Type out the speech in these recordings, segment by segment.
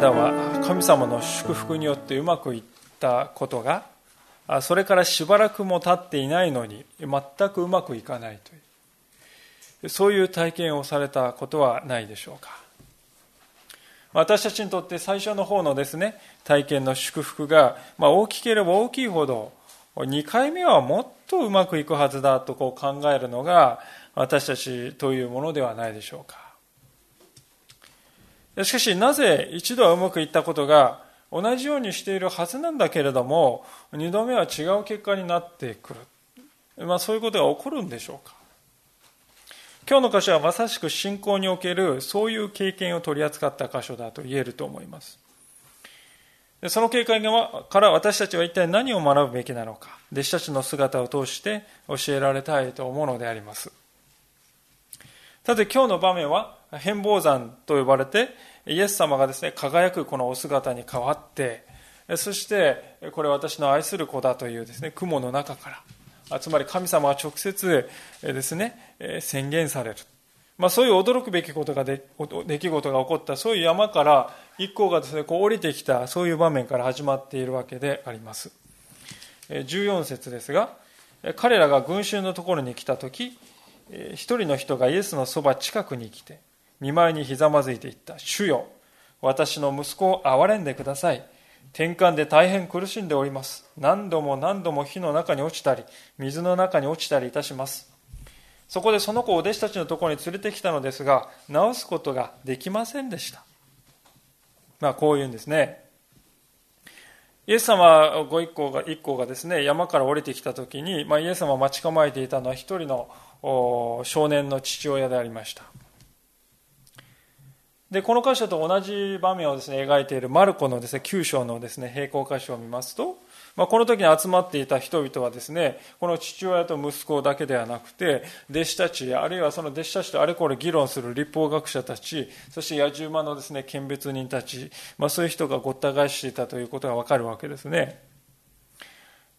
間は神様の祝福によってうまくいったことがそれからしばらくも経っていないのに全くうまくいかないという。そういう体験をされたことはないでしょうか。私たちにとって最初の方のですね体験の祝福が、まあ、大きければ大きいほど2回目はもっとうまくいくはずだとこう考えるのが私たちというものではないでしょうか。しかしなぜ一度はうまくいったことが同じようにしているはずなんだけれども二度目は違う結果になってくる、まあ、そういうことが起こるんでしょうか。今日の箇所はまさしく信仰におけるそういう経験を取り扱った箇所だと言えると思います。その経験から私たちは一体何を学ぶべきなのか弟子たちの姿を通して教えられたいと思うのであります。さて今日の場面は変貌山と呼ばれてイエス様がですね輝くこのお姿に変わってそしてこれ私の愛する子だというですね雲の中からつまり神様は直接ですね宣言される、まあ、そういう驚くべきことがで出来事が起こったそういう山から一行がですねこう降りてきたそういう場面から始まっているわけであります。14節ですが彼らが群衆のところに来た時一人の人がイエスのそば近くに来て見舞いにひざまずいていった。主よ、私の息子を憐れんでください。転換で大変苦しんでおります。何度も何度も火の中に落ちたり、水の中に落ちたりいたします。そこでその子を弟子たちのところに連れてきたのですが、治すことができませんでした。まあ、こういうんですね。イエス様ご一行が一行がですね山から降りてきた時に、まあ、イエス様を待ち構えていたのは一人の少年の父親でありましたで、この箇所と同じ場面をですね、描いているマルコのですね、9章のですね、並行箇所を見ますと、まあ、この時に集まっていた人々はですね、この父親と息子だけではなくて、弟子たち、あるいはその弟子たちとあれこれ議論する立法学者たち、そして野獣馬のですね、見別人たち、まあ、そういう人がごった返していたということがわかるわけですね。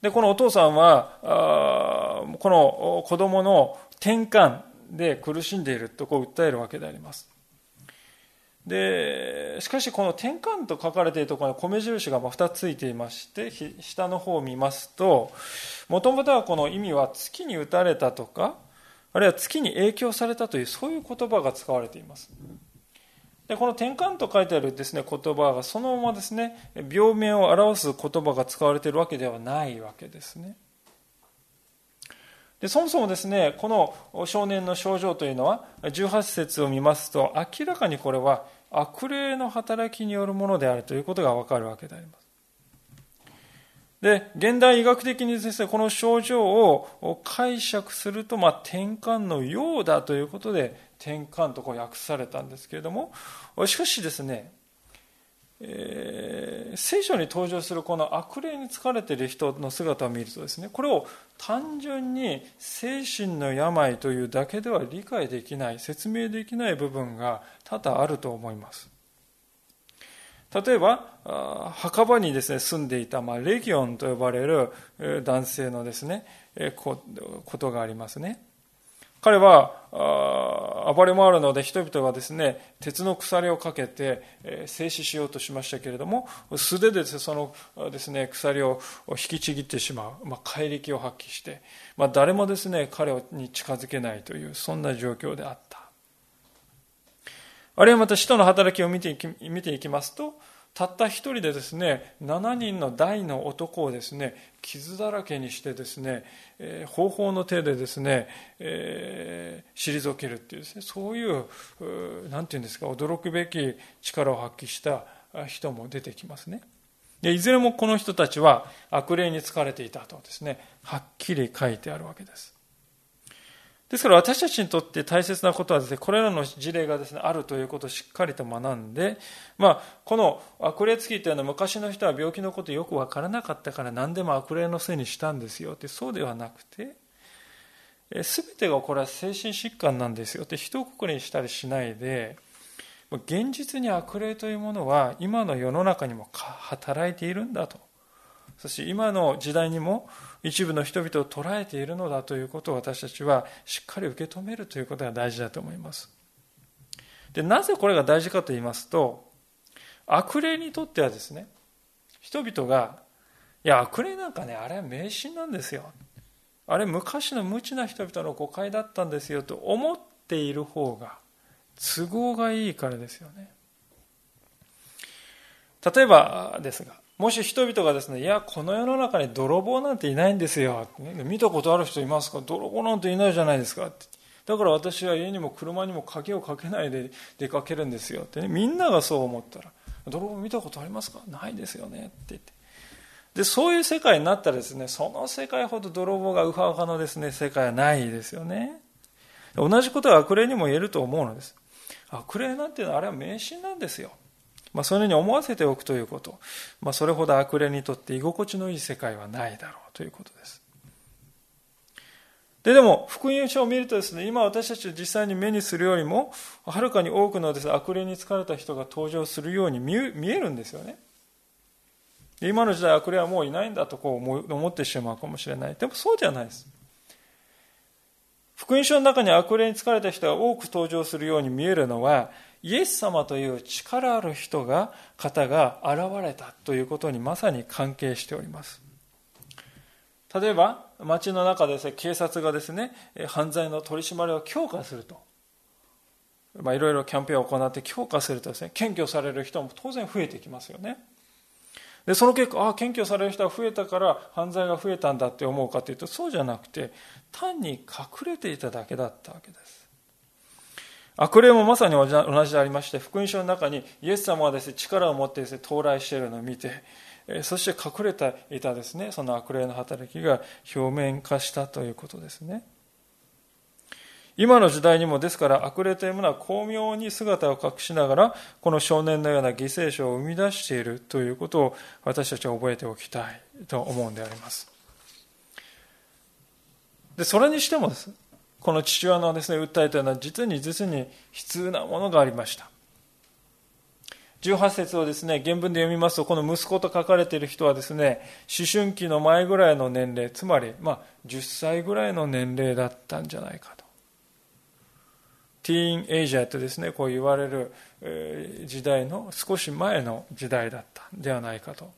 で、このお父さんは、あこの子供の転換で苦しんでいるとこう訴えるわけであります。でしかしこの転換と書かれているところに米印が2つついていまして下の方を見ますともともとはこの意味は月に打たれたとかあるいは月に影響されたというそういう言葉が使われています。でこの転換と書いてあるです、ね、言葉がそのままですね病名を表す言葉が使われているわけではないわけですね。でそもそもですねこの少年の症状というのは18節を見ますと明らかにこれは悪霊の働きによるものであるということがわかるわけであります。で、現代医学的にですね、この症状を解釈すると、まあ、転換のようだということで、転換とこう訳されたんですけれども、しかしですね、えー、聖書に登場するこの悪霊に疲れている人の姿を見るとですねこれを単純に精神の病というだけでは理解できない説明できない部分が多々あると思います。例えば墓場にですね住んでいた、まあ、レギオンと呼ばれる男性のですねことがありますね。彼は暴れ回るので人々がですね鉄の鎖をかけて、え静止しようとしましたけれども素手でそのですね鎖を引きちぎってしまう、まあ、怪力を発揮して、まあ、誰もですね彼に近づけないというそんな状況であった。あるいはまた使徒の働きを見ていき見ていきますとたった一人でですね7人の大の男をですね傷だらけにしてですね、えー、方法の手でですね、えー、退けるっていうですねそういう何て言うんですか驚くべき力を発揮した人も出てきますね。でいずれもこの人たちは悪霊に疲れていたとですねはっきり書いてあるわけです。ですから私たちにとって大切なことはですね、これらの事例がですね、あるということをしっかりと学んで、まあ、この悪霊つきというのは昔の人は病気のことよくわからなかったから何でも悪霊のせいにしたんですよって、そうではなくて、すべてがこれは精神疾患なんですよって一括りにしたりしないで、現実に悪霊というものは今の世の中にも働いているんだと。そして今の時代にも一部の人々を捉えているのだということを私たちはしっかり受け止めるということが大事だと思います。で、なぜこれが大事かと言いますと、悪霊にとってはですね、人々が、いや、悪霊なんかね、あれは迷信なんですよ。あれ昔の無知な人々の誤解だったんですよと思っている方が都合がいいからですよね。例えばですが、もし人々がですね、いや、この世の中に泥棒なんていないんですよ。見たことある人いますか？泥棒なんていないじゃないですか。だから私は家にも車にも鍵をかけないで出かけるんですよってね。みんながそう思ったら、泥棒見たことありますか？ないですよねって言って。で、そういう世界になったらですね、その世界ほど泥棒がウハウハのですね、世界はないですよね。同じことは悪霊にも言えると思うのです。悪霊なんていうのはあれは迷信なんですよ。まあ、そのように思わせておくということ、まあ、それほど悪霊にとって居心地のいい世界はないだろうということです。で、でも、福音書を見るとですね、今私たち実際に目にするよりも、はるかに多くのです、ね、悪霊に疲れた人が登場するように見えるんですよね。今の時代悪霊はもういないんだとこう思ってしまうかもしれない。でもそうじゃないです。福音書の中に悪霊に疲れた人が多く登場するように見えるのは、イエス様という力ある人が、方が現れたということにまさに関係しております。例えば、街の中でね、警察がですね、犯罪の取り締まりを強化すると。いろいろキャンペーンを行って強化するとですね、検挙される人も当然増えてきますよね。で、その結果、ああ、検挙される人が増えたから犯罪が増えたんだって思うかというと、そうじゃなくて、単に隠れていただけだったわけです。悪霊もまさに同じでありまして、福音書の中にイエス様がです、ね、力を持ってです、ね、到来しているのを見て、そして隠れていたですね、その悪霊の働きが表面化したということですね。今の時代にもですから悪霊というものは巧妙に姿を隠しながらこの少年のような犠牲者を生み出しているということを私たちは覚えておきたいと思うんであります。でそれにしてもですこの父親のですね、訴えというのは実に実に悲痛なものがありました。18節をですね、原文で読みますと、この息子と書かれている人はですね、思春期の前ぐらいの年齢、つまり、まあ、10歳ぐらいの年齢だったんじゃないかと。ティーンエイジャーとですね、こう言われる時代の少し前の時代だったんではないかと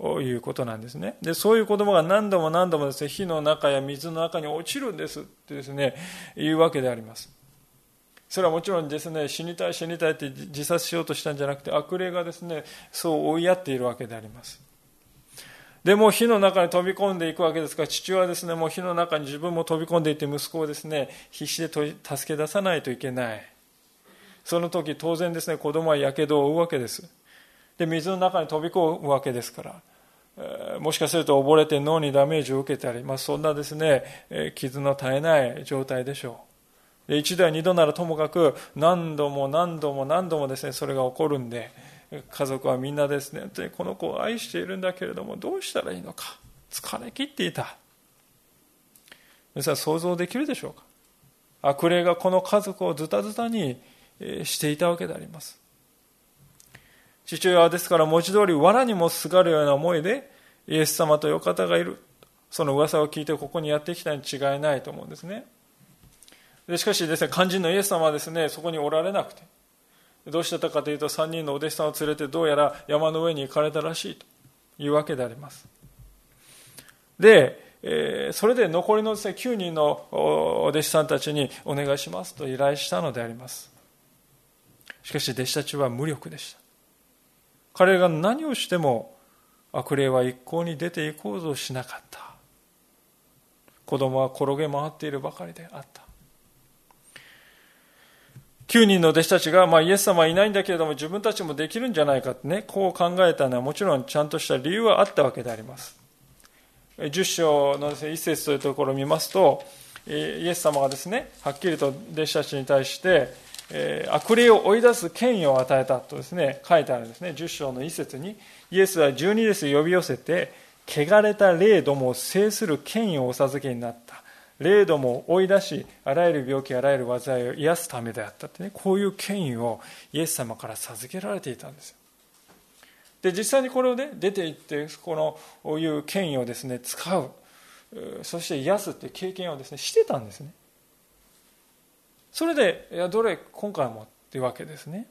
いうことなんですね。で、そういう子供が何度も何度もですね、火の中や水の中に落ちるんですってですね、言うわけであります。それはもちろんですね、死にたい死にたいって自殺しようとしたんじゃなくて、悪霊がですね、そう追いやっているわけであります。でも火の中に飛び込んでいくわけですから、父はですね、もう火の中に自分も飛び込んでいて息子をですね、必死で助け出さないといけない。その時当然ですね、子供は火傷を負うわけです。で、水の中に飛び込むわけですから。もしかすると溺れて脳にダメージを受けたり、まあ、そんなですね、傷の絶えない状態でしょう。で一度や二度ならともかく何度も何度も何度もですね、それが起こるんで、家族はみんなですねで、この子を愛しているんだけれども、どうしたらいいのか。疲れ切っていた。皆さん想像できるでしょうか悪霊がこの家族をズタズタにしていたわけであります。父親はですから文字通り藁にもすがるような思いでイエス様という方がいる。その噂を聞いてここにやってきたに違いないと思うんですね。でしかしですね、肝心のイエス様はですね、そこにおられなくて、どうしてたかというと3人のお弟子さんを連れてどうやら山の上に行かれたらしいというわけであります。で、えー、それで残りのです、ね、9人のお弟子さんたちにお願いしますと依頼したのであります。しかし弟子たちは無力でした。彼が何をしても悪霊は一向に出ていこうとしなかった。子供は転げ回っているばかりであった。9人の弟子たちが、まあ、イエス様はいないんだけれども自分たちもできるんじゃないか。ってねこう考えたのはもちろんちゃんとした理由はあったわけであります。10章の、1節というところを見ますとイエス様がですね、はっきりと弟子たちに対して、え悪霊を追い出す権威を与えたとですね、書いてあるんですね。10章の一節に、イエスは十二列呼び寄せて、汚れた霊どもを制する権威をお授けになった。霊どもを追い出し、あらゆる病気、あらゆる災いを癒すためであったってね、こういう権威をイエス様から授けられていたんです。で、実際にこれをね、出ていって、この、こういう権威をですね、使う。そして癒すっていう経験をですね、してたんですね。それで、いや、どれ、今回もっていうわけですね。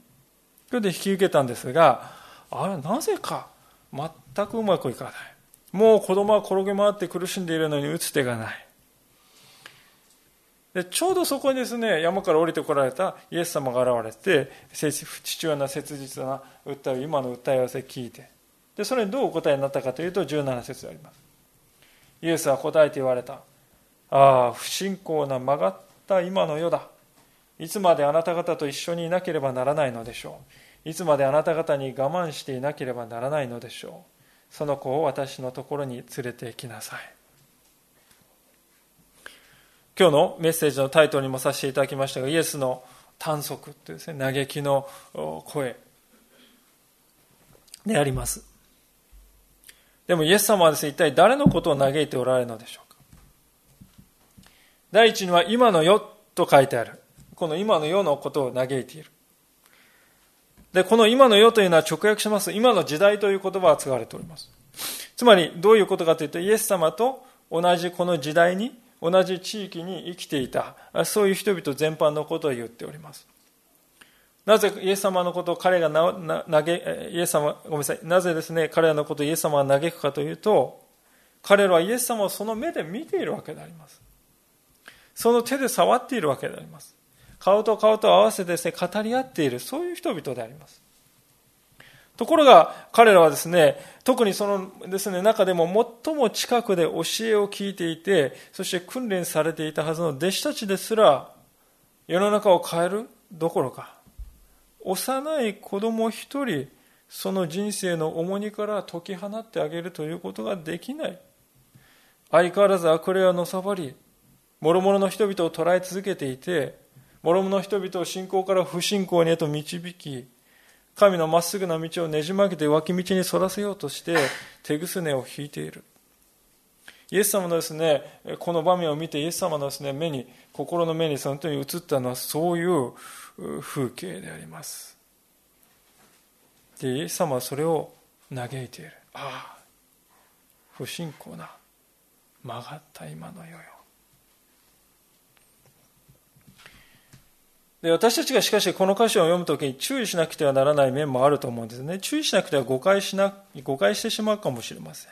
それで引き受けたんですが、あれ、なぜか、全くうまくいかない。もう子供は転げ回って苦しんでいるのに打つ手がない。でちょうどそこにですね山から降りてこられたイエス様が現れて父親の切実な訴えを今の訴え合わせ聞いてでそれにどうお答えになったかというと17節でありますイエスは答えて言われたああ不信仰な曲がった今の世だいつまであなた方と一緒にいなければならないのでしょういつまであなた方に我慢していなければならないのでしょうその子を私のところに連れて行きなさい今日のメッセージのタイトルにもさせていただきましたが、イエスの短足というですね、嘆きの声であります。でもイエス様はですね、一体誰のことを嘆いておられるのでしょうか。第一には今の世と書いてある。この今の世のことを嘆いている。で、この今の世というのは直訳します。今の時代という言葉が使われております。つまり、どういうことかというと、イエス様と同じこの時代に同じ地域に生きていたそういう人々全般のことを言っておりますなぜイエス様のことを彼がななげイエス様ごめんなさいなぜですね彼らのことをイエス様が嘆くかというと彼らはイエス様をその目で見ているわけでありますその手で触っているわけであります顔と顔と合わせてですね語り合っているそういう人々でありますところが彼らはですね、特にそのですね、中でも最も近くで教えを聞いていて、そして訓練されていたはずの弟子たちですら、世の中を変えるどころか、幼い子供一人、その人生の重荷から解き放ってあげるということができない。相変わらず悪霊はのさばり、諸々の人々を捉え続けていて、諸々の人々を信仰から不信仰にへと導き、神のまっすぐな道をねじ曲げて脇道にそらせようとして手ぐすねを引いている。イエス様のですね、この場面を見てイエス様のですね、目に、心の目にその時に映ったのはそういう風景であります。で、イエス様はそれを嘆いている。ああ、不信仰な曲がった今の世よ。で私たちがしかしこの箇所を読むときに注意しなくてはならない面もあると思うんですね。注意しなくては誤解しな誤解してしまうかもしれません。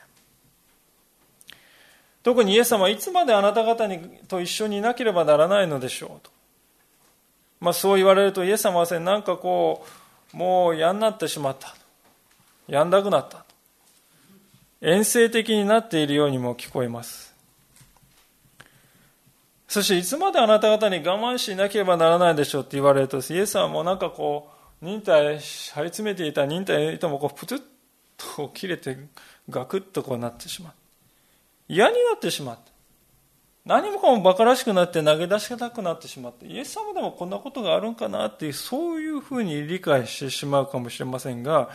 特にイエス様はいつまであなた方にと一緒にいなければならないのでしょうと。まあそう言われるとイエス様はなんかこう、もう嫌になってしまった。やんなくなった。遠征的になっているようにも聞こえます。そしていつまであなた方に我慢しなければならないでしょうって言われると、イエスはもうなんかこう、忍耐、張り詰めていた忍耐の糸もこう、プツッと切れて、ガクッとこうなってしまう。嫌になってしまった。何もかも馬鹿らしくなって投げ出したくなってしまって、イエス様でもこんなことがあるんかなっていう、そういうふうに理解してしまうかもしれませんが、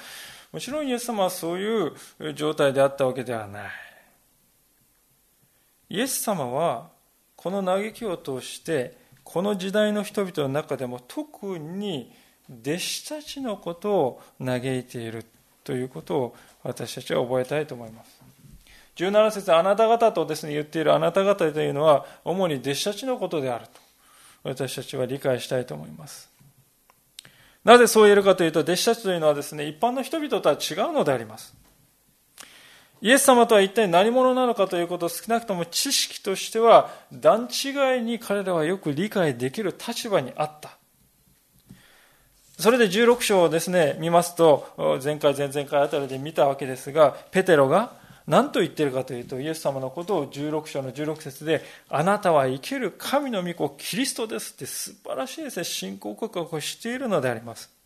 もちろんイエス様はそういう状態であったわけではない。イエス様はこの嘆きを通してこの時代の人々の中でも特に弟子たちのことを嘆いているということを私たちは覚えたいと思います。17節あなた方とですね言っているあなた方というのは主に弟子たちのことであると私たちは理解したいと思います。なぜそう言えるかというと弟子たちというのはですね一般の人々とは違うのであります。イエス様とは一体何者なのかということを少なくとも知識としては段違いに彼らはよく理解できる立場にあった。それで16章をですね、見ますと、前回前々回あたりで見たわけですが、ペテロが何と言ってるかというと、イエス様のことを16章の16節で、あなたは生ける神の御子、キリストですって素晴らしいですね、信仰告白をしているのであります。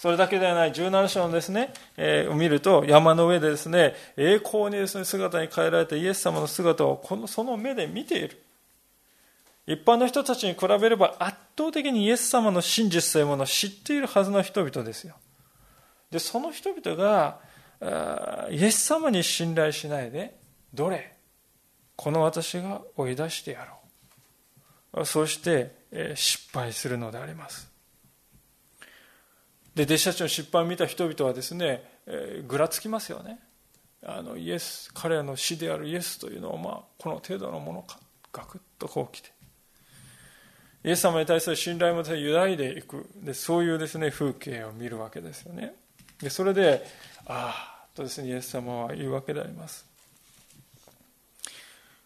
それだけではない17章のですね、えー、を見ると山の上でですね、栄光にですね、姿に変えられたイエス様の姿をこのその目で見ている。一般の人たちに比べれば圧倒的にイエス様の真実というものを知っているはずの人々ですよ。で、その人々が、イエス様に信頼しないで、どれこの私が追い出してやろう。そして、失敗するのであります。で弟子たちの失敗を見た人々はですね、えー、ぐらつきますよね。あのイエス彼らの死であるイエスというのは、まあ、この程度のものか。ガクッとこう来て。イエス様に対する信頼も揺らいでいく。でそういうですね風景を見るわけですよね。でそれでああとですねイエス様は言うわけであります。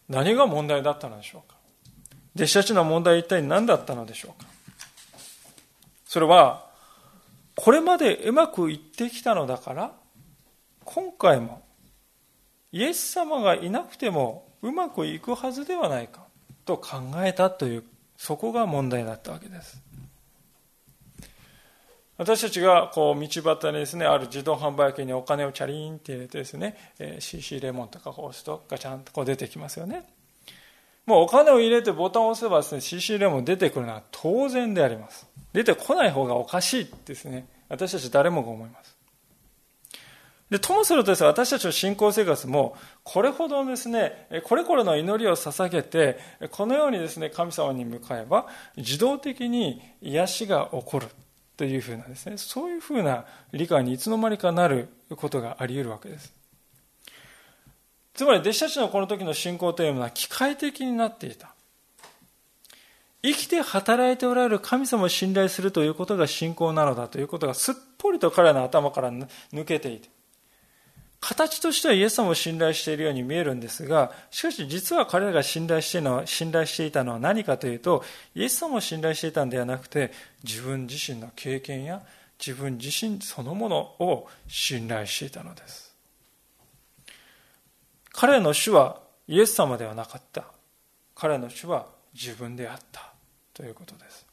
何が問題だったのでしょうか？弟子たちの問題は一体何だったのでしょうか？それはこれまでうまくいってきたのだから今回もイエス様がいなくてもうまくいくはずではないかと考えたというそこが問題だったわけです。私たちがこう道端にですねある自動販売機にお金をチャリンって入れてですね、CC レモンとかこう押すとガチャンとこう出てきますよね。もうお金を入れてボタンを押せばですね CC レモン出てくるのは当然であります出てこない方がおかしいですね。私たち誰もが思います。で、ともするとですね、私たちの信仰生活も、これほどですね、これこれの祈りを捧げて、このようにですね、神様に向かえば、自動的に癒しが起こるというふうなですね、そういうふうな理解にいつの間にかなることがあり得るわけです。つまり弟子たちのこの時の信仰というのは機械的になっていた。生きて働いておられる神様を信頼するということが信仰なのだということがすっぽりと彼らの頭から抜けていて、形としてはイエス様を信頼しているように見えるんですが、しかし実は彼らが信頼しての信頼していたのは何かというと、イエス様を信頼していたんではなくて、自分自身の経験や自分自身そのものを信頼していたのです。彼の主はイエス様ではなかった。彼の主は自分であった。ということです。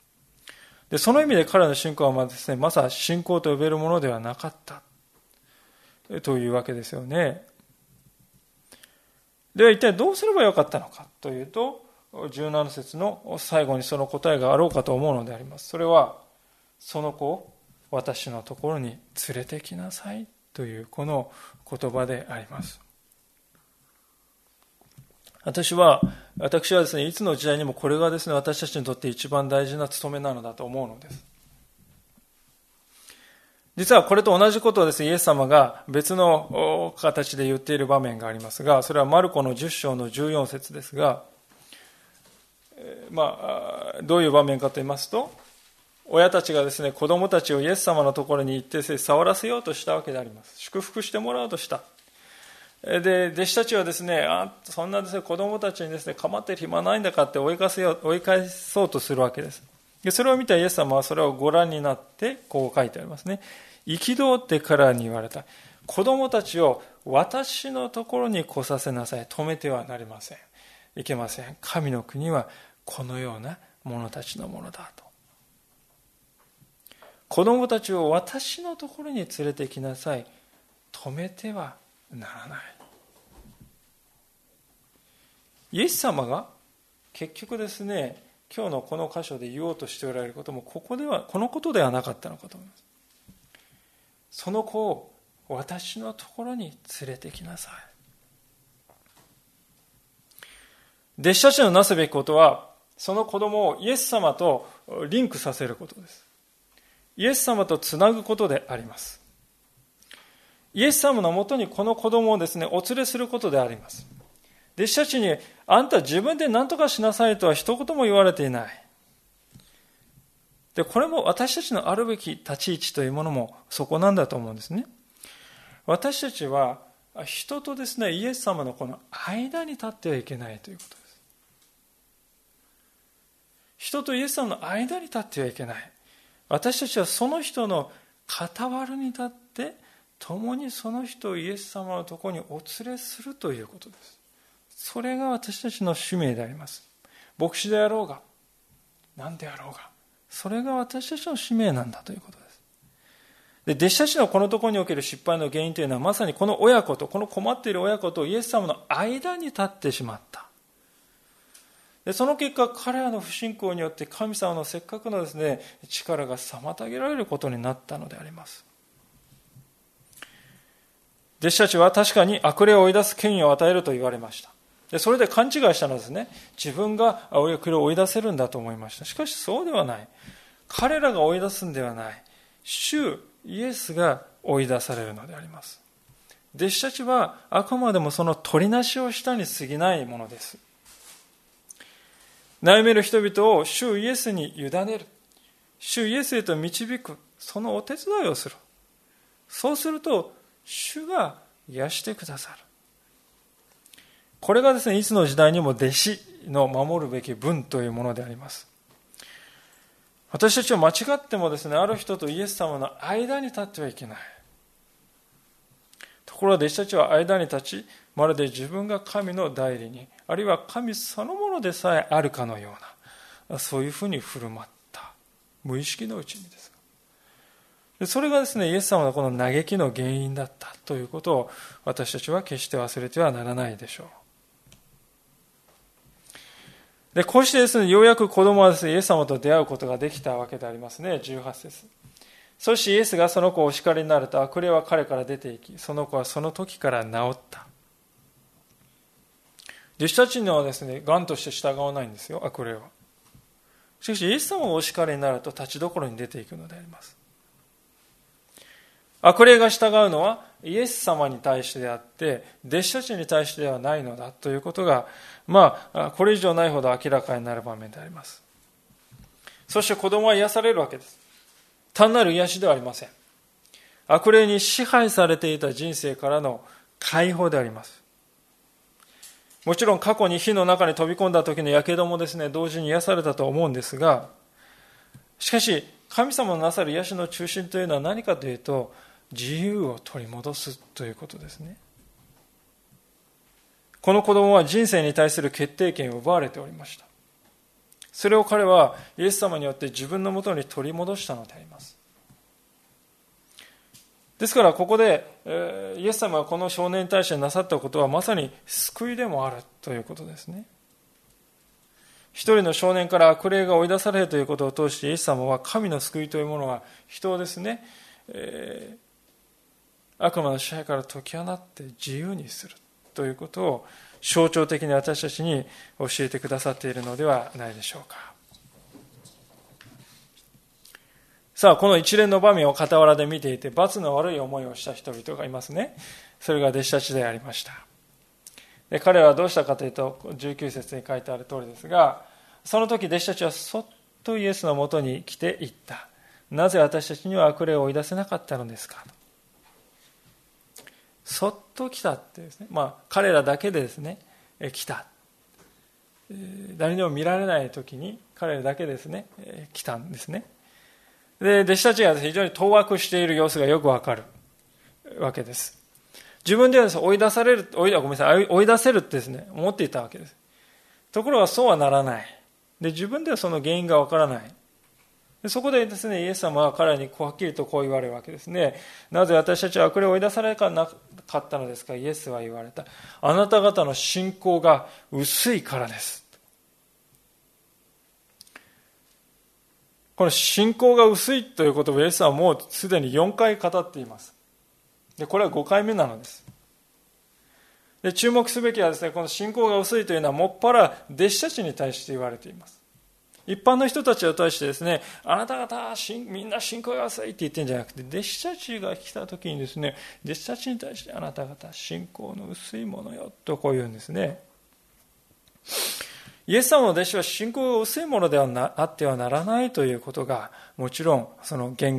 でその意味で彼の信仰はまですね、まさ信仰と呼べるものではなかったというわけですよね。では一体どうすればよかったのかというと、17節の最後にその答えがあろうかと思うのであります。それは、その子を私のところに連れてきなさいというこの言葉であります。私は、私はですね、いつの時代にもこれがですね、私たちにとって一番大事な務めなのだと思うのです。実はこれと同じことをですね、イエス様が別の形で言っている場面がありますが、それはマルコの10章の14節ですが、まあ、どういう場面かと言いますと、親たちがですね、子供たちをイエス様のところに行って触らせようとしたわけであります。祝福してもらおうとした。で、弟子たちはですね、あそんなですね、子供たちにですね、構ってる暇ないんだかって追い返せよ追い返そうとするわけです。でそれを見たイエス様はそれをご覧になって、こう書いてありますね。憤ってからに言われた。子供たちを私のところに来させなさい。止めてはなりません。いけません。神の国はこのような者たちのものだと。子供たちを私のところに連れてきなさい。止めてはならない。イエス様が結局ですね今日のこの箇所で言おうとしておられることもここではこのことではなかったのかと思います。その子を私のところに連れてきなさい。弟子たちのなすべきことはその子供をイエス様とリンクさせることです。イエス様とつなぐことであります。イエス様のもとにこの子供をですね、お連れすることであります。弟子たちに、あんた自分で何とかしなさいとは一言も言われていない。で、これも私たちのあるべき立ち位置というものもそこなんだと思うんですね。私たちは人とですね、イエス様のこの間に立ってはいけないということです。人とイエス様の間に立ってはいけない。私たちはその人の傍らに立って、共にその人をイエス様のところにお連れするということです。それが私たちの使命であります。牧師であろうが、何であろうが、それが私たちの使命なんだということです。で、弟子たちのこのところにおける失敗の原因というのはまさにこの親子と、この困っている親子とイエス様の間に立ってしまった。でその結果、彼らの不信仰によって神様のせっかくのですね、力が妨げられることになったのであります。弟子たちは確かに悪霊を追い出す権威を与えると言われました。でそれで勘違いしたのですね。自分が悪霊を追い出せるんだと思いました。しかしそうではない。彼らが追い出すんではない。主イエスが追い出されるのであります。弟子たちはあくまでもその取りなしをしたに過ぎないものです。悩める人々を主イエスに委ねる。主イエスへと導く。そのお手伝いをする。そうすると、主が癒してくださる。これがですね、いつの時代にも弟子の守るべき分というものであります。私たちは間違ってもですね、ある人とイエス様の間に立ってはいけない。ところが弟子たちは間に立ち、まるで自分が神の代理に、あるいは神そのものでさえあるかのような、そういうふうに振る舞った。無意識のうちにですそれがですね、イエス様のこの嘆きの原因だったということを私たちは決して忘れてはならないでしょう。で、こうしてですね、ようやく子供はですね、イエス様と出会うことができたわけでありますね、18節そしてイエスがその子をお叱りになると悪霊は彼から出て行き、その子はその時から治った。弟子たちにはですね、癌として従わないんですよ、悪霊は。しかし、イエス様がお叱りになると立ちどころに出ていくのであります。悪霊が従うのはイエス様に対してであって、弟子たちに対してではないのだということが、まあ、これ以上ないほど明らかになる場面であります。そして子供は癒されるわけです。単なる癒しではありません。悪霊に支配されていた人生からの解放であります。もちろん過去に火の中に飛び込んだ時の火傷もですね、同時に癒されたと思うんですが、しかし、神様のなさる癒しの中心というのは何かというと、自由を取り戻すということですね。この子供は人生に対する決定権を奪われておりました。それを彼はイエス様によって自分のもとに取り戻したのであります。ですからここで、えイエス様がこの少年に対してなさったことはまさに救いでもあるということですね。一人の少年から悪霊が追い出されるということを通してイエス様は神の救いというものが人をですね、えー悪魔の支配から解き放って自由にするということを象徴的に私たちに教えてくださっているのではないでしょうか。さあ、この一連の場面を傍らで見ていて、罰の悪い思いをした人々がいますね。それが弟子たちでありました。で彼らはどうしたかというと、19節に書いてある通りですが、その時弟子たちはそっとイエスのもとに来て言った。なぜ私たちには悪霊を追い出せなかったのですかそっと来たってですね、まあ、彼らだけでですね、え来た。誰にも見られない時に彼らだけですね、え来たんですね。で、弟子たちが非常に当惑している様子がよくわかるわけです。自分では追い出される、追い、ごめんなさい、追い出せるってですね、思っていたわけです。ところがそうはならない。で、自分ではその原因がわからない。そこでですね、イエス様は彼らにはっきりとこう言われるわけですね。なぜ私たちは悪霊を追い出されなかったのですか？イエスは言われた。あなた方の信仰が薄いからです。この信仰が薄いということをイエスはもうすでに4回語っています。で、これは5回目なのです。で、注目すべきはですね、この信仰が薄いというのはもっぱら弟子たちに対して言われています。一般の人たちを対してですね、あなた方みんな信仰が浅いって言ってるんじゃなくて、弟子たちが来た時にですね、弟子たちに対してあなた方信仰の薄いものよとこう言うんですね。イエス様の弟子は信仰が薄いものではなあってはならないということが、もちろんその原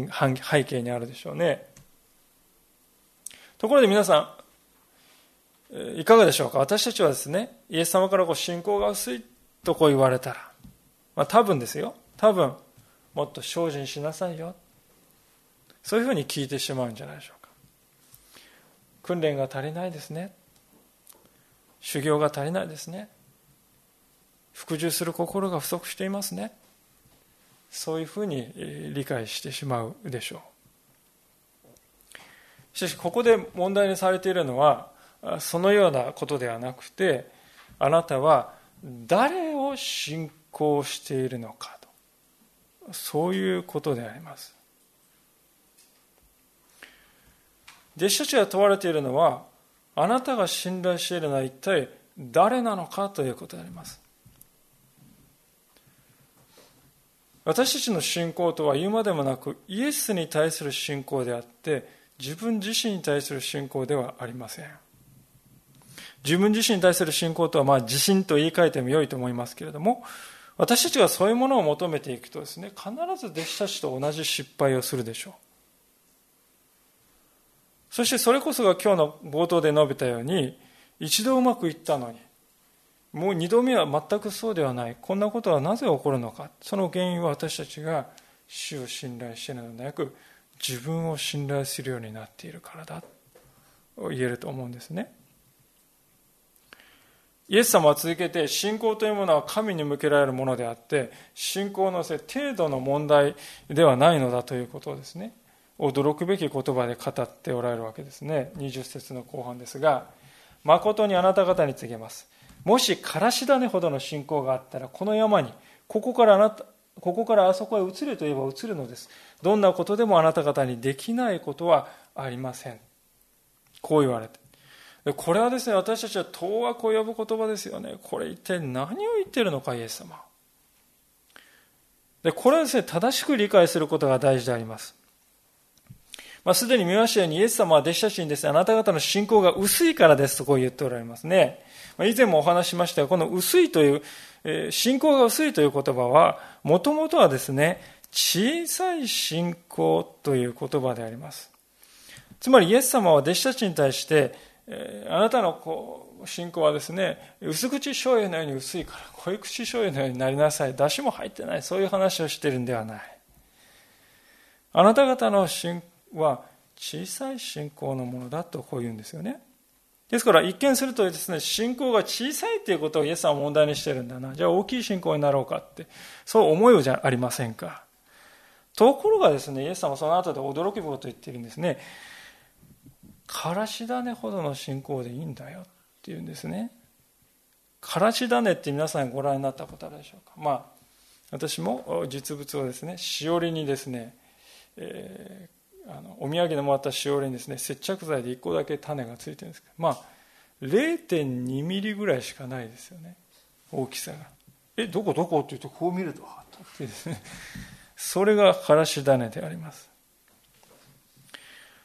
背景にあるでしょうね。ところで皆さん、いかがでしょうか？私たちはですね、イエス様からこう信仰が薄いとこう言われたら、まあ、多分ですよ。多分もっと精進しなさいよ。そういうふうに聞いてしまうんじゃないでしょうか。訓練が足りないですね。修行が足りないですね。服従する心が不足していますね。そういうふうに理解してしまうでしょう。しかしここで問題にされているのはそのようなことではなくてあなたは誰を信仰しているのかと。そういうことであります。弟子たちが問われているのはあなたが信頼しているのは一体誰なのかということであります。私たちの信仰とは言うまでもなくイエスに対する信仰であって自分自身に対する信仰ではありません。自分自身に対する信仰とはまあ自信と言い換えても良いと思いますけれども私たちがそういうものを求めていくとですね必ず弟子たちと同じ失敗をするでしょうそしてそれこそが今日の冒頭で述べたように一度うまくいったのにもう二度目は全くそうではない。こんなことはなぜ起こるのか。その原因は私たちが主を信頼しているのではなく、自分を信頼するようになっているからだと言えると思うんですね。イエス様は続けて、信仰というものは神に向けられるものであって、信仰のせい程度の問題ではないのだということをですね、驚くべき言葉で語っておられるわけですね。20節の後半ですが、誠にあなた方に告げます。もしからし種ほどの信仰があったらこの山にここからあなたここからあそこへ移れと言えば移るのですどんなことでもあなた方にできないことはありませんこう言われてこれはですね私たちは当惑を呼ぶ言葉ですよねこれ一体何を言ってるのかイエス様でこれはですね正しく理解することが大事でありますまあ、すでに見ましたようにイエス様は弟子たちにですね、あなた方の信仰が薄いからですとこう言っておられますね。以前もお話しましたが、この薄いという、え信仰が薄いという言葉は、もともとはですね、小さい信仰という言葉であります。つまりイエス様は弟子たちに対して、あなたのこう信仰はですね、薄口醤油のように薄いから、濃い口醤油のようになりなさい。出汁も入ってない。そういう話をしてるんではない。あなた方の信は小さい信仰のものだとこう言うんですよね。ですから一見するとですね、信仰が小さいということをイエスは問題にしてるんだな。じゃあ大きい信仰になろうかって、そう思うじゃありませんか。ところがですね、イエス様はその後で驚きこと言ってるんですね。からし種ほどの信仰でいいんだよっていうんですね。からし種って皆さんご覧になったことあるでしょうか？まあ、私も実物をですね、しおりにですね、えーあのお土産でもらったしおりにですね接着剤で1個だけ種がついてるんですけどまあ0.2ミリぐらいしかないですよね。大きさが。えどこどこって言うとこう見るとってですね。それがからし種であります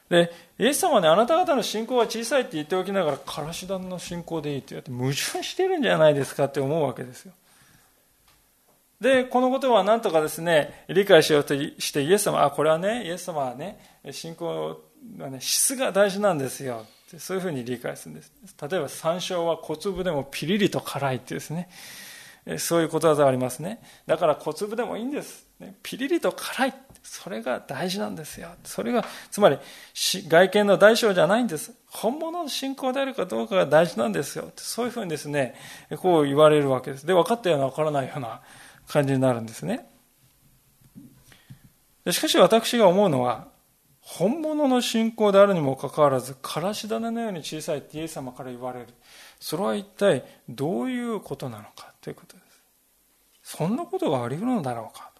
でイエス様はねあなた方の信仰は小さいって言っておきながらからし種の信仰でいいって言って矛盾してるんじゃないですかって思うわけですよで、このことは何とかですね、理解しようとして、イエス様、あ、これはね、イエス様はね、信仰はね、質が大事なんですよ。そういうふうに理解するんです。例えば、山椒は小粒でもピリリと辛いってですね、そういうことわざがありますね。だから小粒でもいいんです。ピリリと辛い。それが大事なんですよ。それが、つまり、外見の大小じゃないんです。本物の信仰であるかどうかが大事なんですよ。そういうふうにですね、こう言われるわけです。で、分かったような、分からないような、感じになるんですね。しかし私が思うのは、本物の信仰であるにもかかわらず、からし種のように小さいってイエス様から言われる。それは一体どういうことなのかということです。そんなことがあり得るのだろうか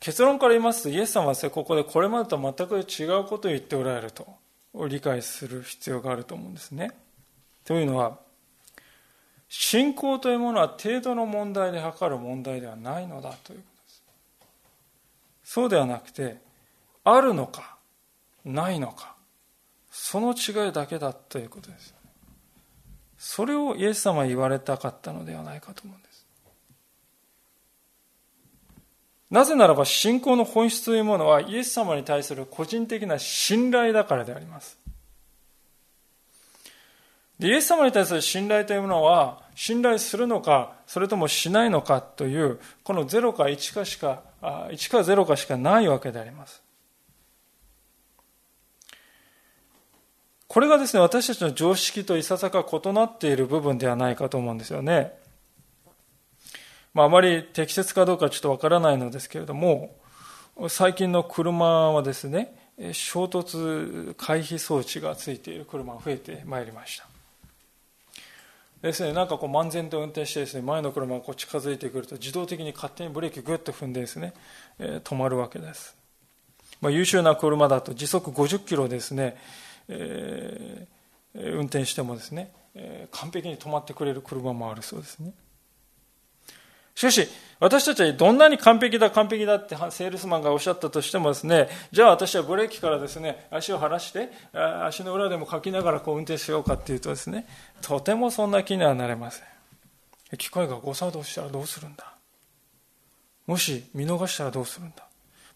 結論から言いますと、イエス様はここでこれまでと全く違うことを言っておられると理解する必要があると思うんですね。というのは、信仰というものは程度の問題で測る問題ではないのだということです。そうではなくて、あるのか、ないのか、その違いだけだということですよね。それをイエス様は言われたかったのではないかと思うんです。なぜならば信仰の本質というものはイエス様に対する個人的な信頼だからであります。イエス様に対する信頼というものは信頼するのか、それともしないのかという、この0か1かしか、1か0かしかないわけであります。これがですね、私たちの常識といささか異なっている部分ではないかと思うんですよね。まあ、あまり適切かどうかちょっとわからないのですけれども、最近の車はですね、衝突回避装置がついている車が増えてまいりました。ですね、なんかこう漫然と運転してですね前の車がこう近づいてくると自動的に勝手にブレーキをぐっと踏んでですね、え、止まるわけです、まあ、優秀な車だと時速50キロですね、えー、運転してもですね、えー、完璧に止まってくれる車もあるそうですね。しかし、私たちはどんなに完璧だ、完璧だってセールスマンがおっしゃったとしてもですね、じゃあ私はブレーキからですね、足を離して、足の裏でもかきながらこう運転しようかっていうとですね、とてもそんな気にはなれません。機械が誤作動したらどうするんだもし見逃したらどうするんだ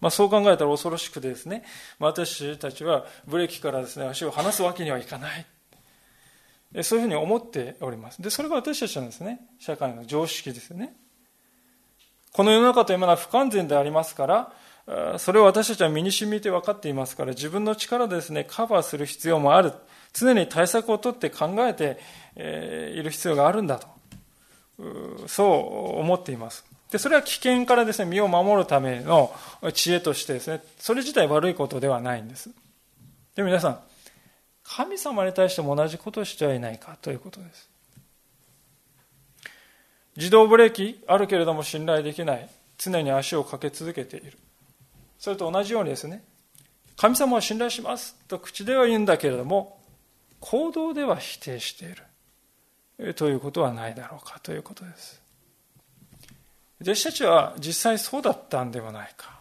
まあ、そう考えたら恐ろしくてですね、私たちはブレーキからですね、足を離すわけにはいかない。そういうふうに思っております。で、それが私たちのですね、社会の常識ですよね。この世の中というものは不完全でありますから、それを私たちは身に染みて分かっていますから、自分の力でですね、カバーする必要もある。常に対策をとって考えている必要があるんだと。そう思っています。で、それは危険からですね、身を守るための知恵としてですね、それ自体悪いことではないんです。で、皆さん、神様に対しても同じことをしてはいないかということです。自動ブレーキあるけれども信頼できない。常に足をかけ続けている。それと同じようにですね。神様を信頼しますと口では言うんだけれども行動では否定している。ということはないだろうかということです。弟子たちは実際そうだったんではないか。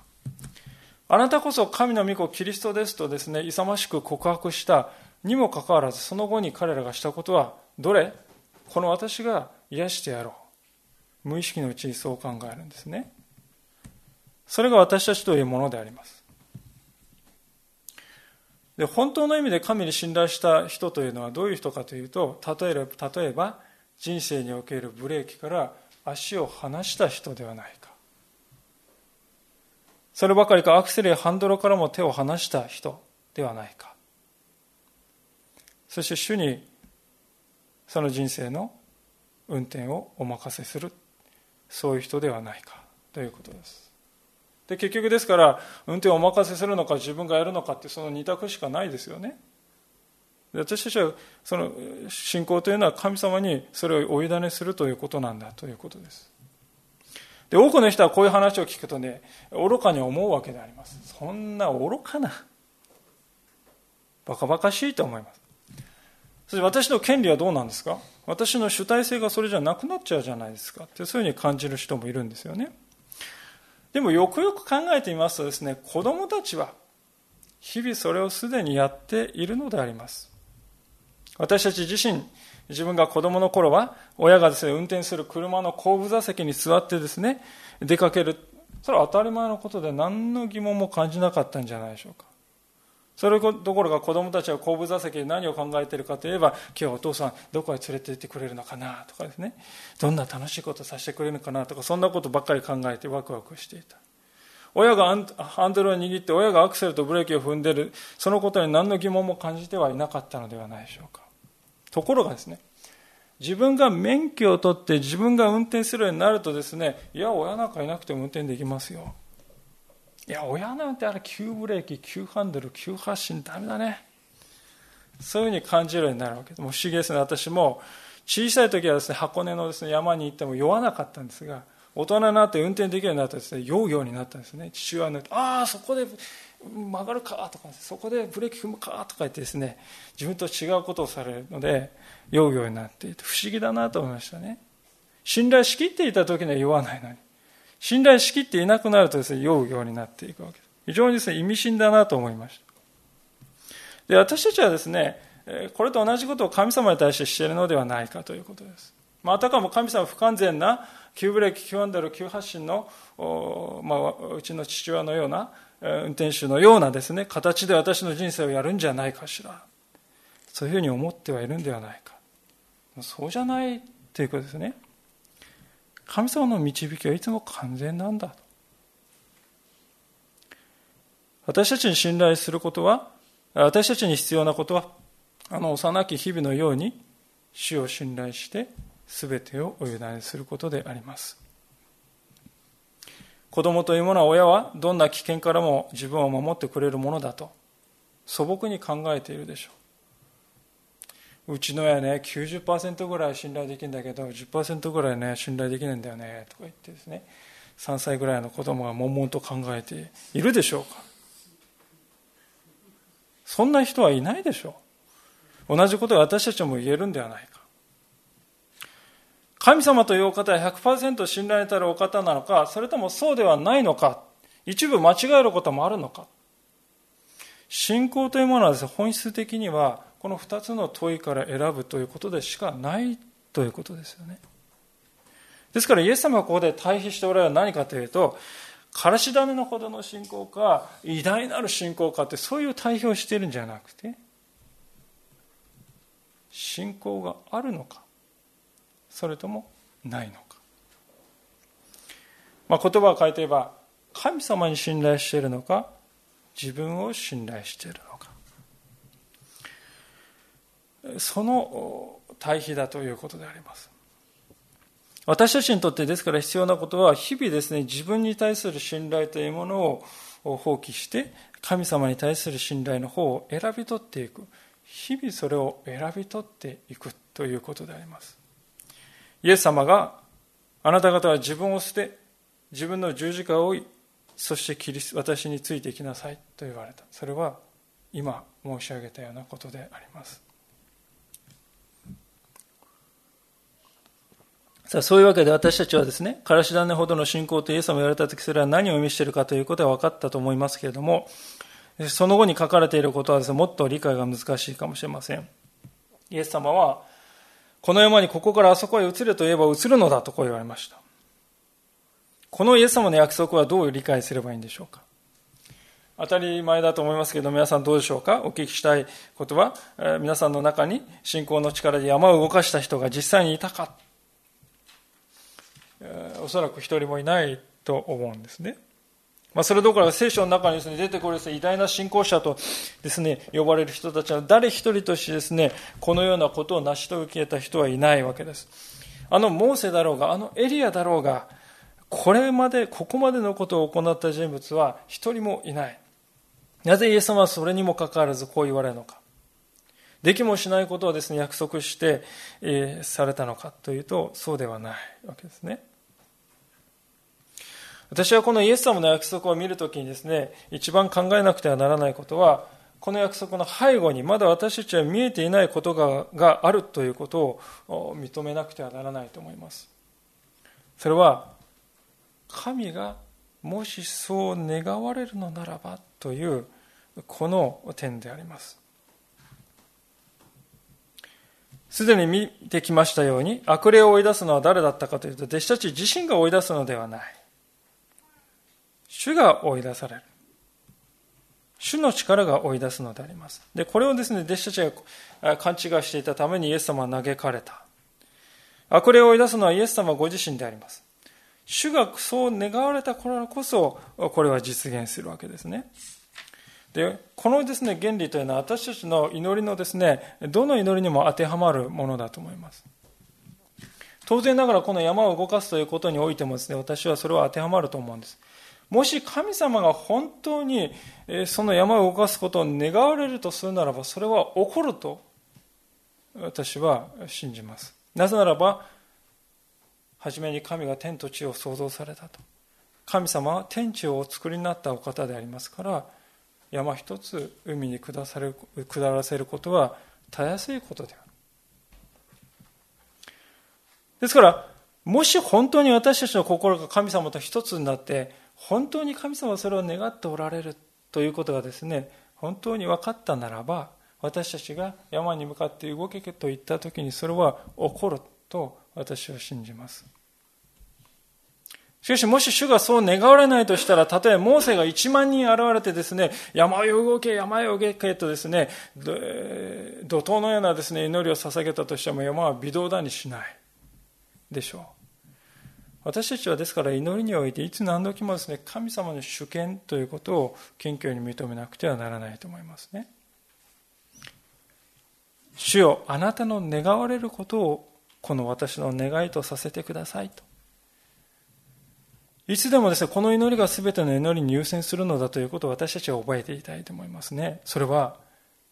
あなたこそ神の御子キリストですとですね勇ましく告白したにもかかわらずその後に彼らがしたことはどれ？この私が癒してやろう。無意識のうちにそう考えるんですね。それが私たちというものであります。で本当の意味で神に信頼した人というのはどういう人かというと例えば例えば人生におけるブレーキから足を離した人ではないか。そればかりかアクセルやハンドルからも手を離した人ではないか。そして主にその人生の運転をお任せする。そういう人ではないか。ということです。で結局ですから運転をお任せするのか自分がやるのかってその二択しかないですよね。で私たちはその信仰というのは神様にそれをお委ねするということなんだということです。で多くの人はこういう話を聞くとね愚かに思うわけであります。そんな愚かなバカバカしいと思います。そして私の権利はどうなんですか？私の主体性がそれじゃなくなっちゃうじゃないですか。ってそういうふうに感じる人もいるんですよね。でもよくよく考えてみますとですね子供たちは日々それをすでにやっているのであります。私たち自身自分が子供の頃は親がですね運転する車の後部座席に座ってですね出かける。それは当たり前のことで何の疑問も感じなかったんじゃないでしょうか。それどころか子供たちは後部座席で何を考えているかといえば今日お父さんどこへ連れて行ってくれるのかなとかですね。どんな楽しいことさせてくれるのかなとかそんなことばっかり考えてワクワクしていた。親がハンドルを握って親がアクセルとブレーキを踏んでいる。そのことに何の疑問も感じてはいなかったのではないでしょうか。ところがですね自分が免許を取って自分が運転するようになるとですねいや親なんかいなくても運転できますよ。いや親なんてあれ急ブレーキ急ハンドル急発進ダメだね。そういうふうに感じるようになるわけ。ですもう不思議ですね。私も小さい時はですね箱根のですね山に行っても酔わなかったんですが大人になって運転できるようになってですね。酔うようになったんですね。父親になってああそこで曲がるかとかそこでブレーキ踏むかとか言ってですね自分と違うことをされるので酔うようになっていて不思議だなと思いましたね。信頼しきっていた時には酔わないのに。信頼しきっていなくなるとですね、酔うようになっていくわけです。非常にですね、意味深だなと思いました。で、私たちはですね、これと同じことを神様に対してしているのではないかということです。まあ、あたかも神様不完全な急ブレーキ、急ハンドル、急発進の、まあ、うちの父親のような、運転手のようなですね、形で私の人生をやるんじゃないかしら。そういうふうに思ってはいるんではないか。そうじゃないということですね。神様の導きはいつも完全なんだ。私たちに信頼することは、私たちに必要なことは、あの幼き日々のように、主を信頼して、すべてをお委ねすることであります。子供というものは親はどんな危険からも自分を守ってくれるものだと素朴に考えているでしょう。うちの親ね、90%ぐらい信頼できるんだけど、10%ぐらいね、信頼できないんだよね、とか言ってですね、3歳ぐらいの子供が悶々と考えているでしょうか。そんな人はいないでしょう。同じことが私たちも言えるんではないか。神様というお方は100%信頼たるお方なのか、それともそうではないのか、一部間違えることもあるのか。信仰というものはです、ね、本質的にはこの2つの問いから選ぶということでしかないということですよね。ですからイエス様がここで対比しておられるのは何かというと、からし種のほどの信仰か、偉大なる信仰かって、そういう対比をしているんじゃなくて、信仰があるのか、それともないのか。まあ、言葉を変えて言えば、神様に信頼しているのか、自分を信頼しているのか。その対比だということであります。私たちにとってですから必要なことは、日々ですね、自分に対する信頼というものを放棄して、神様に対する信頼の方を選び取っていく。日々それを選び取っていくということであります。イエス様が、あなた方は自分を捨て、自分の十字架を追い、そしてキリス私についていきなさいと言われた。それは今申し上げたようなことであります。さあ、そういうわけで私たちはですね、からし種ほどの信仰とイエス様が言われたとき、それは何を意味しているかということは分かったと思いますけれども、その後に書かれていることはですね、もっと理解が難しいかもしれません。イエス様は、この山にここからあそこへ移れと言えば移るのだとこう言われました。このイエス様の約束はどう理解すればいいんでしょうか当たり前だと思いますけど、皆さんどうでしょうかお聞きしたいことは、皆さんの中に信仰の力で山を動かした人が実際にいたかおそらく一人もいないと思うんですね。まあ、それどころか聖書の中にです、ね、出てくるです、ね、偉大な信仰者とです、ね、呼ばれる人たちは誰一人としてです、ね、このようなことを成し遂げた人はいないわけです。あのモーセだろうが、あのエリアだろうが、これまで、ここまでのことを行った人物は一人もいない。なぜイエス様はそれにもかかわらずこう言われるのか。できもしないことをですね、約束して、えー、されたのかというと、そうではないわけですね。私はこのイエス様の約束を見るときにですね、一番考えなくてはならないことは、この約束の背後にまだ私たちは見えていないことががあるということを認めなくてはならないと思います。それは、神がもしそう願われるのならばというこの点であります。すでに見てきましたように、悪霊を追い出すのは誰だったかというと、弟子たち自身が追い出すのではない。主が追い出される。主の力が追い出すのであります。で、これをですね、弟子たちが勘違いしていたためにイエス様は嘆かれた。悪霊を追い出すのはイエス様ご自身であります。主がそう願われたからこそ、これは実現するわけですね。で、このですね、原理というのは私たちの祈りのですね、どの祈りにも当てはまるものだと思います。当然ながらこの山を動かすということにおいてもですね、私はそれは当てはまると思うんです。もし神様が本当にその山を動かすことを願われるとするならば、それは起こると私は信じます。なぜならば、初めに神が天と地を創造されたと。神様は天地をお作りになったお方でありますから、山一つ海に下され下らせることはたやすいことである。ですから、もし本当に私たちの心が神様と一つになって、本当に神様はそれを願っておられるということがですね、本当に分かったならば、私たちが山に向かって動けと言った時にそれは起こると私は信じます。しかし、もし主がそう願われないとしたら、たとえモーセが1万人現れてですね、山よ動け、山よ動けとですね、怒涛のようなですね、祈りを捧げたとしても山は微動だにしないでしょう。私たちはですから祈りにおいていつ何時もですね、神様の主権ということを謙虚に認めなくてはならないと思いますね。主よ、あなたの願われることをこの私の願いとさせてくださいと。いつでもですね、この祈りが全ての祈りに優先するのだということを私たちは覚えていたいと思いますね。それは、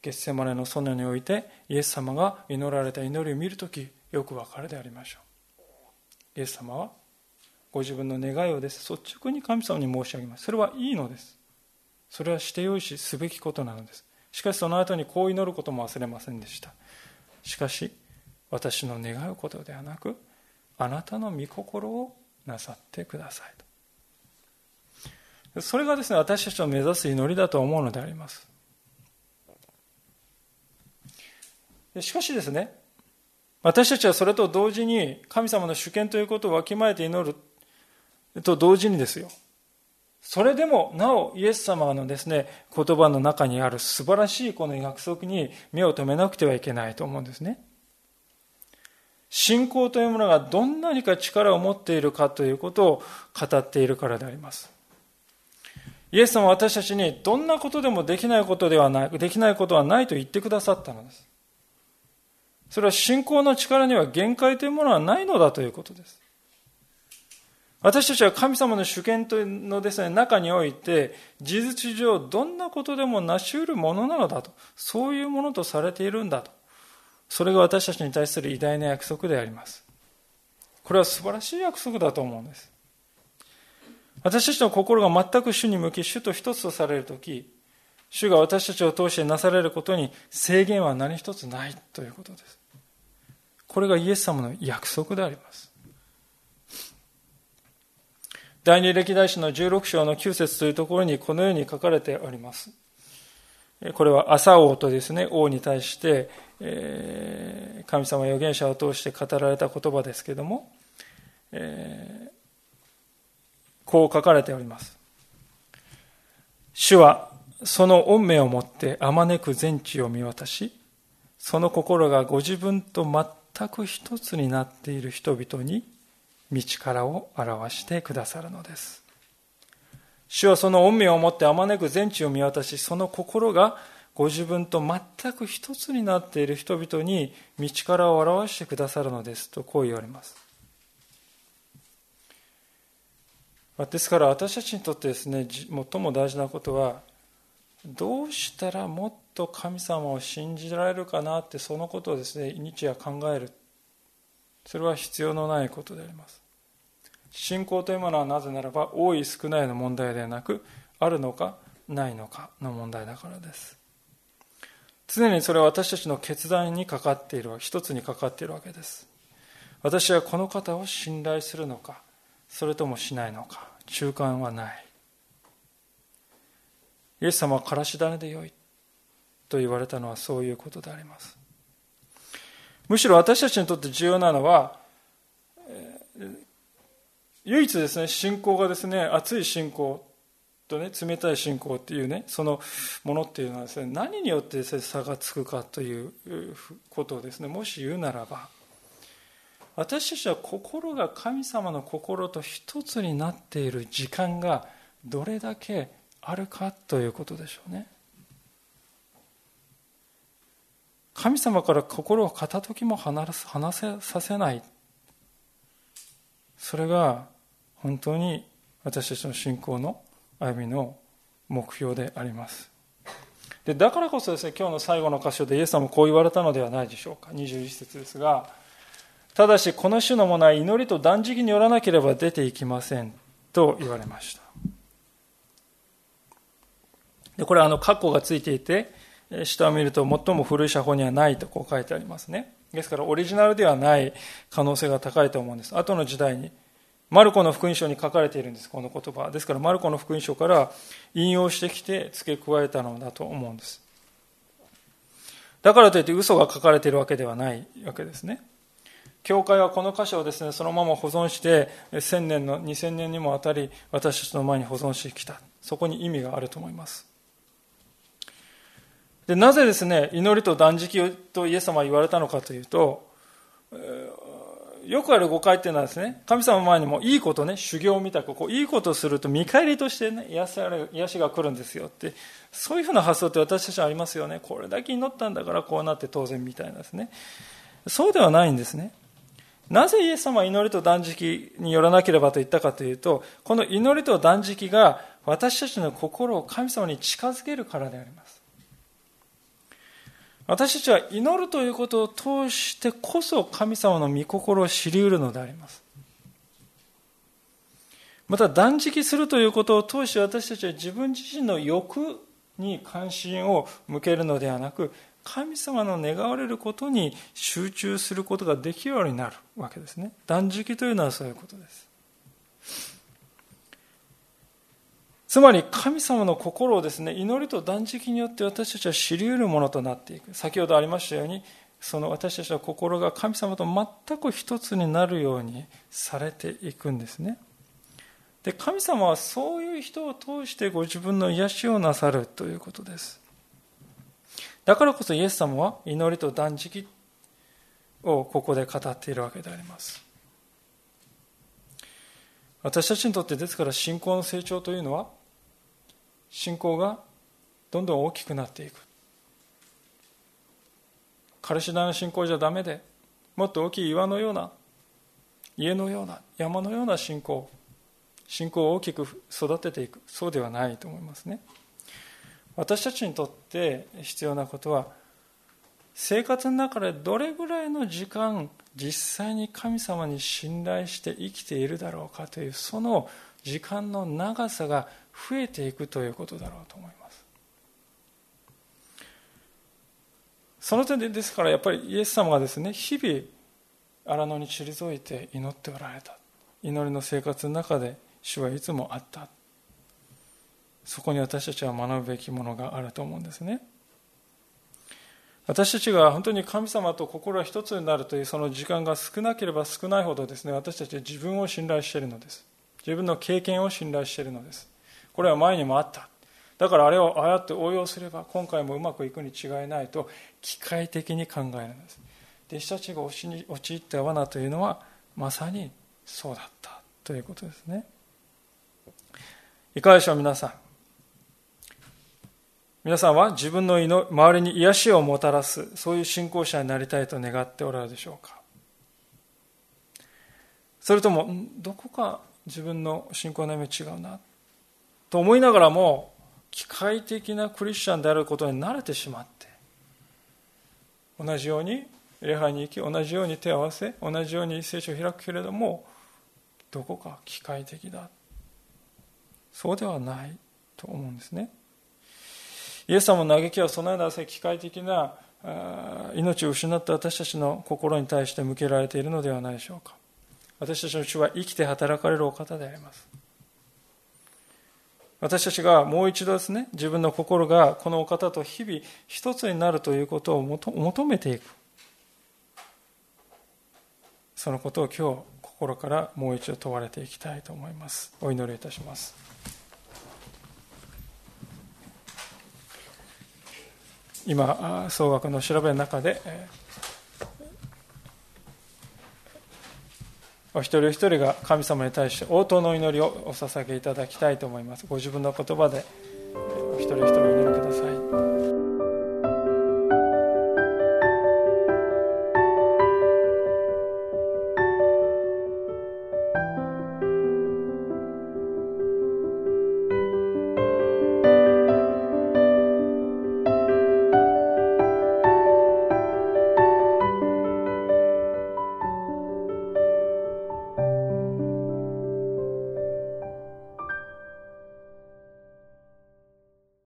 ゲッセマネの園において、イエス様が祈られた祈りを見るとき、よくわかるでありましょう。イエス様は、ご自分の願いをです、率直に神様に申し上げます。それはいいのです。それはしてよいし、すべきことなのです。しかしその後にこう祈ることも忘れませんでした。しかし、私の願うことではなく、あなたの御心をなさってくださいと。それがですね、私たちの目指す祈りだと思うのであります。しかしですね、私たちはそれと同時に神様の主権ということをわきまえて祈ると同時にですよ。それでもなおイエス様のですね、言葉の中にある素晴らしいこの約束に目を留めなくてはいけないと思うんですね。信仰というものがどんなにか力を持っているかということを語っているからであります。イエス様は私たちにどんなことでもできないことではない、できないことはないと言ってくださったのです。それは信仰の力には限界というものはないのだということです。私たちは神様の主権というのですね、中において、事実上どんなことでも成し得るものなのだと、そういうものとされているんだと。それが私たちに対する偉大な約束であります。これは素晴らしい約束だと思うんです。私たちの心が全く主に向き、主と一つとされるとき、主が私たちを通してなされることに制限は何一つないということです。これがイエス様の約束であります。第二歴代史の16章の9節というところにこのように書かれております。これは朝王とですね、王に対して、え、神様預言者を通して語られた言葉ですけども、え、こう書かれております。主はその恩命をもってあまねく全地を見渡し、その心がご自分と全く一つになっている人々に道からを表してくださるのです。主はその恩命をもってあまねく全地を見渡し、その心がご自分と全く一つになっている人々に道からを表してくださるのですとこう言われます。ですから私たちにとってですね、最も大事なことは、どうしたらもっと神様を信じられるかなってそのことをですね、日夜考える。それは必要のないことであります。信仰というものはなぜならば多い少ないの問題ではなくあるのかないのかの問題だからです常にそれは私たちの決断にかかっている一つにかかっているわけです私はこの方を信頼するのかそれともしないのか？中間はない。イエス様はからし種でよい。と言われたのはそういうことであります。むしろ私たちにとって重要なのは唯一ですね、信仰がですね、熱い信仰とね、冷たい信仰っていうね、そのものっていうのはですね、何によって差がつくかということをですね、もし言うならば、私たちは心が神様の心と一つになっている時間がどれだけあるかということでしょうね。神様から心を片時も離せさせない。それが本当に私たちの信仰の歩みの目標でありますでだからこそですね今日の最後の箇所でイエス様もこう言われたのではないでしょうか21節ですがただしこの種のものは祈りと断食によらなければ出ていきませんと言われましたでこれはあの括弧がついていて下を見ると最も古い写法にはないとこう書いてありますねですからオリジナルではない可能性が高いと思うんです後の時代にマルコの福音書に書かれているんです、この言葉。ですから、マルコの福音書から引用してきて付け加えたのだと思うんです。だからといって嘘が書かれているわけではないわけですね。教会はこの箇所をですね、そのまま保存して、1000年の、2000年にもわたり、私たちの前に保存してきた。そこに意味があると思います。でなぜですね、祈りと断食とイエス様は言われたのかというと、よくある誤解っていうのはですね、神様の前にもいいことね、修行みたく、こう、いいことをすると見返りとしてね、癒し癒しが来るんですよって、そういうふうな発想って私たちはありますよね。これだけ祈ったんだからこうなって当然みたいなですね。そうではないんですね。なぜイエス様は祈りと断食によらなければと言ったかというと、この祈りと断食が私たちの心を神様に近づけるからであります。私たちは祈るということを通してこそ神様の御心を知り得るのであります。また断食するということを通して私たちは自分自身の欲に関心を向けるのではなく神様の願われることに集中することができるようになるわけですね。断食というのはそういうことです。つまり神様の心をですね祈りと断食によって私たちは知り得るものとなっていく。先ほどありましたようにその私たちの心が神様と全く一つになるようにされていくんですね。で神様はそういう人を通してご自分の癒しをなさるということです。だからこそイエス様は祈りと断食をここで語っているわけであります。私たちにとってですから信仰の成長というのは信仰がどんどん大きくなっていく。彼氏なの信仰じゃダメでもっと大きい岩のような家のような山のような信仰信仰を大きく育てていくそうではないと思いますね。私たちにとって必要なことは生活の中でどれぐらいの時間実際に神様に信頼して生きているだろうかというその時間の長さが増えていくということだろうと思います。その点でですからやっぱりイエス様がですね日々荒野に退いて祈っておられた。祈りの生活の中で主はいつもあった。そこに私たちは学ぶべきものがあると思うんですね。私たちが本当に神様と心が一つになるというその時間が少なければ少ないほどですね私たちは自分を信頼しているのです。自分の経験を信頼しているのです。これは前にもあった。だからあれをああやって応用すれば今回もうまくいくに違いないと機械的に考えるのです。弟子たちが陥った罠というのはまさにそうだったということですね。いかがでしょう皆さん。皆さんは自分の周りに癒しをもたらすそういう信仰者になりたいと願っておられるでしょうか？それともどこか自分の信仰の夢違うな？と思いながらも機械的なクリスチャンであることに慣れてしまって同じように礼拝に行き同じように手を合わせ同じように聖書を開くけれどもどこか機械的だ。そうではないと思うんですね。イエス様の嘆きはそのような機械的な命を失った私たちの心に対して向けられているのではないでしょうか。私たちの主は生きて働かれるお方であります。私たちがもう一度ですね自分の心がこのお方と日々一つになるということを求めていく。そのことを今日心からもう一度問われていきたいと思います。お祈りいたします。今総額の調べの中でお一人お一人が神様に対して応答の祈りをお捧げいただきたいと思います。ご自分の言葉でお一人一人